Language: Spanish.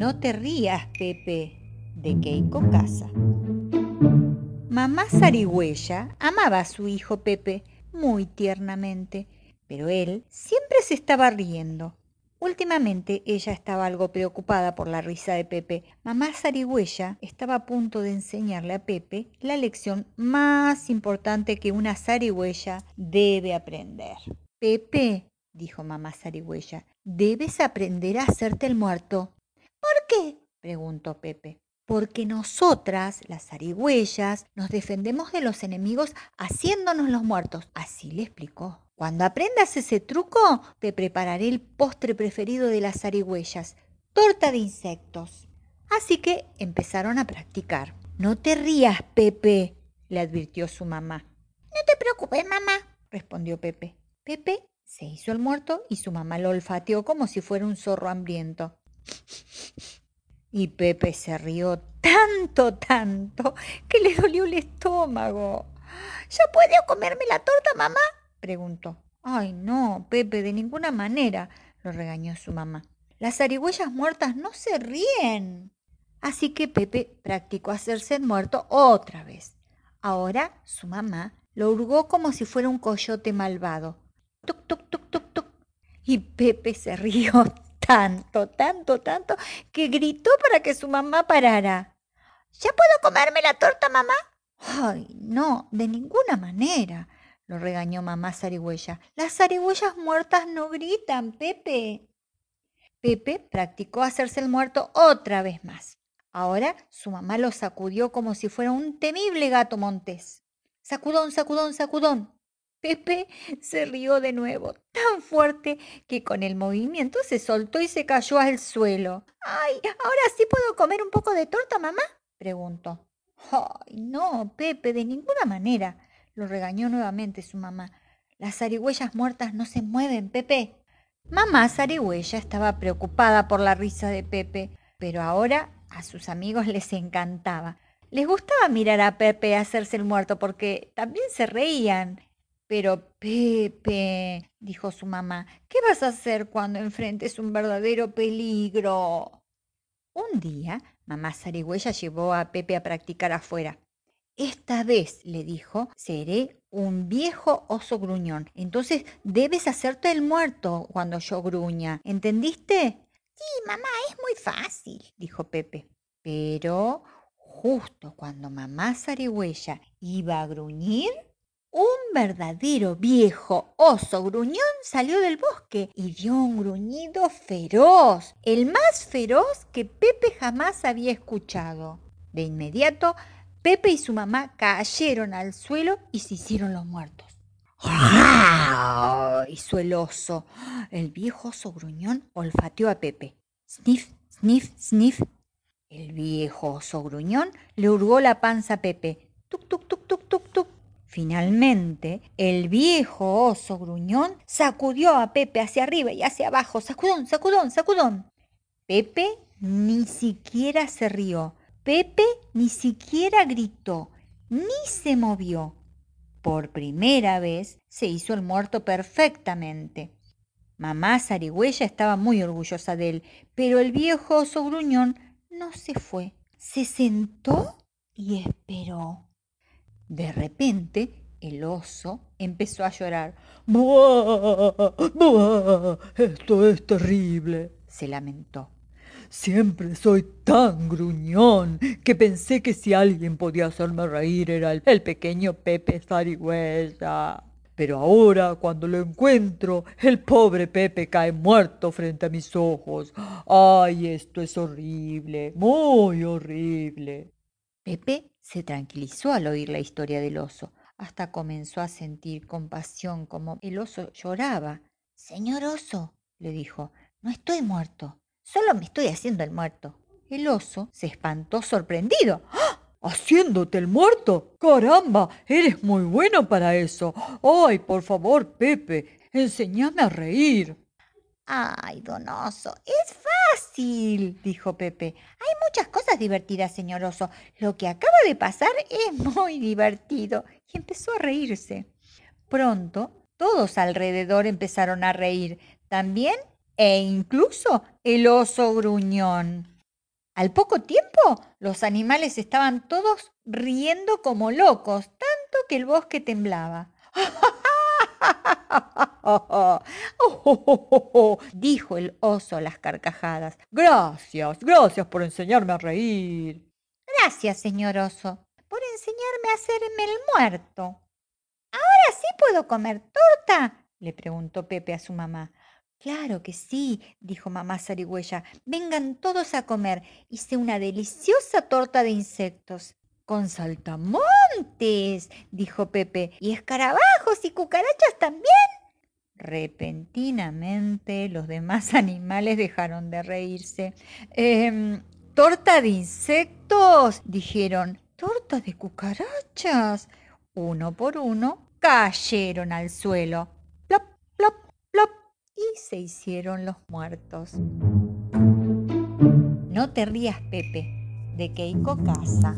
No te rías, Pepe, de Keiko Casa. Mamá Zarigüeya amaba a su hijo Pepe muy tiernamente, pero él siempre se estaba riendo. Últimamente ella estaba algo preocupada por la risa de Pepe. Mamá Zarigüeya estaba a punto de enseñarle a Pepe la lección más importante que una zarigüeya debe aprender. Pepe, dijo mamá Zarigüeya, debes aprender a hacerte el muerto. ¿Por qué? preguntó Pepe. Porque nosotras, las zarigüeyas, nos defendemos de los enemigos haciéndonos los muertos. Así le explicó. Cuando aprendas ese truco, te prepararé el postre preferido de las zarigüeyas, torta de insectos. Así que empezaron a practicar. No te rías, Pepe, le advirtió su mamá. No te preocupes, mamá, respondió Pepe. Pepe se hizo el muerto y su mamá lo olfateó como si fuera un zorro hambriento. Y Pepe se rió tanto, tanto, que le dolió el estómago. ¿Ya puedo comerme la torta, mamá? preguntó. Ay, no, Pepe, de ninguna manera, lo regañó su mamá. Las zarigüeyas muertas no se ríen. Así que Pepe practicó hacerse muerto otra vez. Ahora su mamá lo hurgó como si fuera un coyote malvado. Tuc, tuc, tuc, tuc, tuc. Y Pepe se rió tanto, tanto, tanto, que gritó para que su mamá parara. ¿Ya puedo comerme la torta, mamá? Ay, no, de ninguna manera lo regañó mamá zarigüeya. Las zarigüeyas muertas no gritan, Pepe. Pepe practicó hacerse el muerto otra vez más. Ahora su mamá lo sacudió como si fuera un temible gato montés. Sacudón, sacudón, sacudón. Pepe se rió de nuevo, tan fuerte que con el movimiento se soltó y se cayó al suelo. ¡Ay! ¿Ahora sí puedo comer un poco de torta, mamá? preguntó. ¡Ay, no, Pepe, de ninguna manera! lo regañó nuevamente su mamá. Las zarigüeyas muertas no se mueven, Pepe. Mamá zarigüeya estaba preocupada por la risa de Pepe, pero ahora a sus amigos les encantaba. Les gustaba mirar a Pepe hacerse el muerto porque también se reían. Pero Pepe, dijo su mamá, ¿qué vas a hacer cuando enfrentes un verdadero peligro? Un día, mamá zarigüeya llevó a Pepe a practicar afuera. Esta vez, le dijo, seré un viejo oso gruñón. Entonces debes hacerte el muerto cuando yo gruña. ¿Entendiste? Sí, mamá, es muy fácil, dijo Pepe. Pero justo cuando mamá zarigüeya iba a gruñir, un verdadero viejo oso gruñón salió del bosque y dio un gruñido feroz, el más feroz que Pepe jamás había escuchado. De inmediato Pepe y su mamá cayeron al suelo y se hicieron los muertos. hizo el oso. El viejo oso gruñón olfateó a Pepe. Sniff, sniff, sniff. El viejo oso gruñón le hurgó la panza a Pepe. Finalmente, el viejo oso gruñón sacudió a Pepe hacia arriba y hacia abajo. Sacudón, sacudón, sacudón. Pepe ni siquiera se rió. Pepe ni siquiera gritó, ni se movió. Por primera vez se hizo el muerto perfectamente. Mamá zarigüeya estaba muy orgullosa de él, pero el viejo oso gruñón no se fue. Se sentó y esperó. De repente, el oso empezó a llorar. ¡Buah! ¡Buah! Esto es terrible, se lamentó. Siempre soy tan gruñón que pensé que si alguien podía hacerme reír era el, pequeño Pepe Zarigüeya. Pero ahora, cuando lo encuentro, el pobre Pepe cae muerto frente a mis ojos. ¡Ay, esto es horrible! ¡Muy horrible! Pepe se tranquilizó al oír la historia del oso. Hasta comenzó a sentir compasión como el oso lloraba. Señor oso, le dijo, no estoy muerto. Solo me estoy haciendo el muerto. El oso se espantó sorprendido. ¡Ah! ¿Haciéndote el muerto? Caramba, eres muy bueno para eso. Ay, por favor, Pepe, enséñame a reír. Ay, don oso, es fácil, dijo Pepe. Hay muchas cosas divertidas, señor oso. Lo que acaba de pasar es muy divertido. Y empezó a reírse. Pronto, todos alrededor empezaron a reír. También e incluso el oso gruñón. Al poco tiempo, los animales estaban todos riendo como locos, tanto que el bosque temblaba. dijo el oso a las carcajadas. Gracias, gracias por enseñarme a reír. Gracias, señor oso, por enseñarme a hacerme el muerto. ¿Ahora sí puedo comer torta? le preguntó Pepe a su mamá. Claro que sí, dijo mamá zarigüeya. Vengan todos a comer. Hice una deliciosa torta de insectos. Con saltamontes, dijo Pepe. ¿Y escarabajos y cucarachas también? Repentinamente los demás animales dejaron de reírse. Eh, ¿Torta de insectos? dijeron. ¿Torta de cucarachas? Uno por uno cayeron al suelo. Plop, plop, plop. Y se hicieron los muertos. No te rías, Pepe, de Keiko Casa.